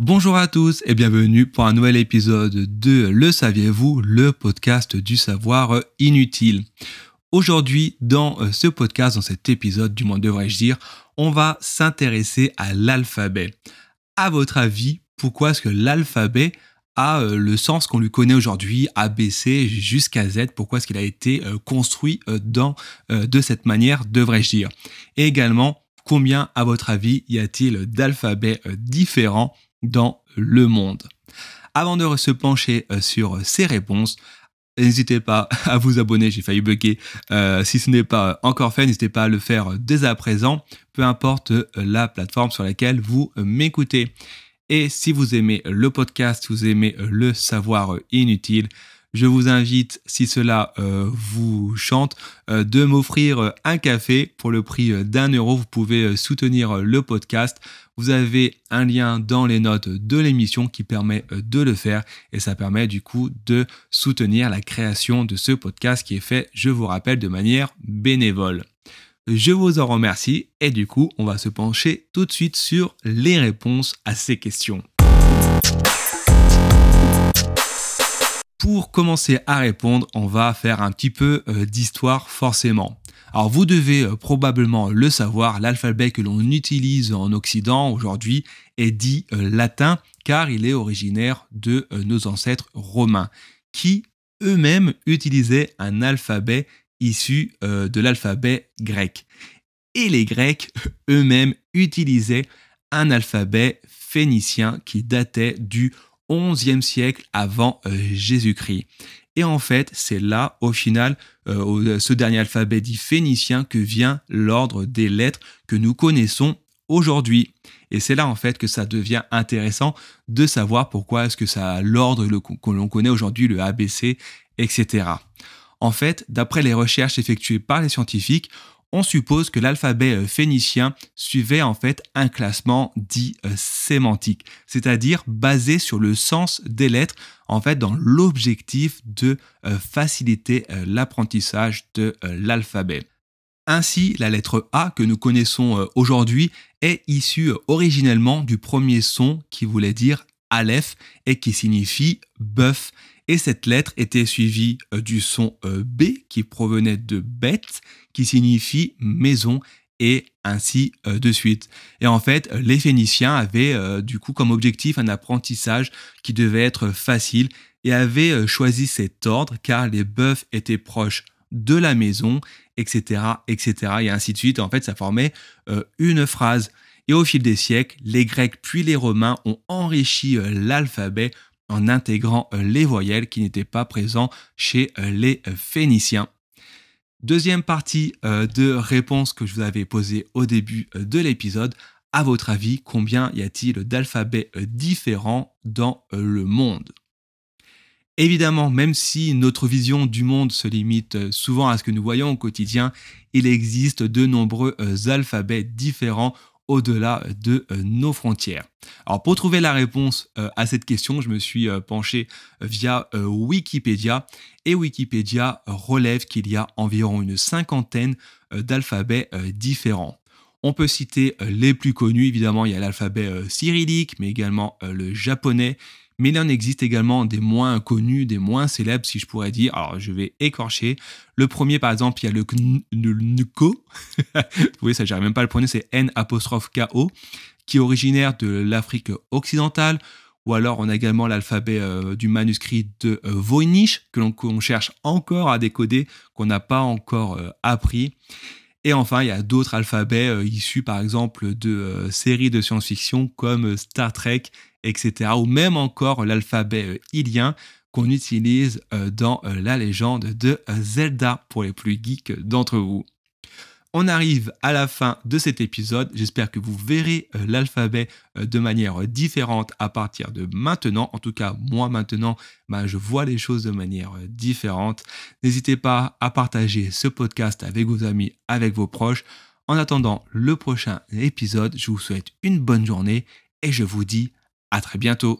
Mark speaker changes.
Speaker 1: Bonjour à tous et bienvenue pour un nouvel épisode de Le saviez-vous, le podcast du savoir inutile. Aujourd'hui, dans euh, ce podcast, dans cet épisode, du moins devrais-je dire, on va s'intéresser à l'alphabet. À votre avis, pourquoi est-ce que l'alphabet a euh, le sens qu'on lui connaît aujourd'hui, ABC jusqu'à Z, pourquoi est-ce qu'il a été euh, construit dans, de cette manière, devrais-je dire? Et également, combien, à votre avis, y a-t-il d'alphabets différents dans le monde Avant de se pencher sur ces réponses, N'hésitez pas à vous abonner, j'ai failli bugger. Euh, si ce n'est pas encore fait, n'hésitez pas à le faire dès à présent, peu importe euh, la plateforme sur laquelle vous euh, m'écoutez. Et si vous aimez le podcast, vous aimez le savoir inutile, je vous invite, si cela vous chante, de m'offrir un café pour le prix d'un euro. Vous pouvez soutenir le podcast. Vous avez un lien dans les notes de l'émission qui permet euh, de le faire et ça permet du coup de soutenir la création de ce podcast qui est fait, je vous rappelle, de manière bénévole. Je vous en remercie et du coup, on va se pencher tout de suite sur les réponses à ces questions. Pour commencer à répondre, on va faire un petit peu euh, d'histoire forcément. Alors vous devez euh, probablement le savoir, l'alphabet que l'on utilise en Occident aujourd'hui est dit euh, latin car il est originaire de euh, nos ancêtres romains qui eux-mêmes utilisaient un alphabet issu de l'alphabet grec. Et les Grecs eux-mêmes utilisaient un alphabet phénicien qui datait du 11e siècle avant Jésus-Christ. Et en fait, c'est là, au final, euh, ce dernier alphabet dit phénicien, que vient l'ordre des lettres que nous connaissons aujourd'hui. Et c'est là en fait que ça devient intéressant de savoir pourquoi est-ce que ça a l'ordre que l'on connaît aujourd'hui, le ABC, etc. En fait, d'après les recherches effectuées par les scientifiques, on suppose que l'alphabet euh, phénicien suivait en fait un classement dit euh, sémantique, c'est-à-dire basé sur le sens des lettres, en fait dans l'objectif de euh, faciliter l'apprentissage de l'alphabet. Ainsi, la lettre A que nous connaissons aujourd'hui est issue originellement du premier son qui voulait dire Aleph et qui signifie bœuf et cette lettre était suivie euh, du son euh, B qui provenait de bête, qui signifie maison, et ainsi euh, de suite. Et en fait, les Phéniciens avaient du coup comme objectif un apprentissage qui devait être facile et avaient choisi cet ordre car les bœufs étaient proches de la maison, etc., etc. Et ainsi de suite. En fait, ça formait une phrase. Et au fil des siècles, les Grecs puis les Romains ont enrichi l'alphabet en intégrant euh, les voyelles qui n'étaient pas présents chez euh, les euh, Phéniciens. Deuxième partie de réponse que je vous avais posée au début de l'épisode. À votre avis, combien y a-t-il d'alphabets différents dans le monde? Évidemment, même si notre vision du monde se limite souvent à ce que nous voyons au quotidien, il existe de nombreux alphabets différents au-delà de euh, nos frontières. Alors pour trouver la réponse euh, à cette question, je me suis euh, penché via Wikipédia et Wikipédia relève qu'il y a environ une cinquantaine d'alphabets différents. On peut citer les plus connus, évidemment il y a l'alphabet cyrillique, mais également le japonais, mais il en existe également des moins connus, des moins célèbres, si je pourrais dire. Alors, je vais écorcher. Le premier, par exemple, il y a le Nko. Vous voyez, ça, j'arrive même pas à le prononcer, c'est N qui est originaire de l'Afrique occidentale. Ou alors, on a également l'alphabet euh, du manuscrit de euh, Voynich, que l'on cherche encore à décoder, qu'on n'a pas encore euh, appris. Et enfin, il y a d'autres alphabets issus, par exemple, de séries de science-fiction comme Star Trek etc. Ou même encore l'alphabet euh, ilien qu'on utilise euh, dans euh, la légende de Zelda pour les plus geeks d'entre vous. On arrive à la fin de cet épisode. J'espère que vous verrez l'alphabet de manière différente à partir de maintenant. En tout cas, moi maintenant, ben, je vois les choses de manière différente. N'hésitez pas à partager ce podcast avec vos amis, avec vos proches. En attendant le prochain épisode, je vous souhaite une bonne journée et je vous dis à très bientôt.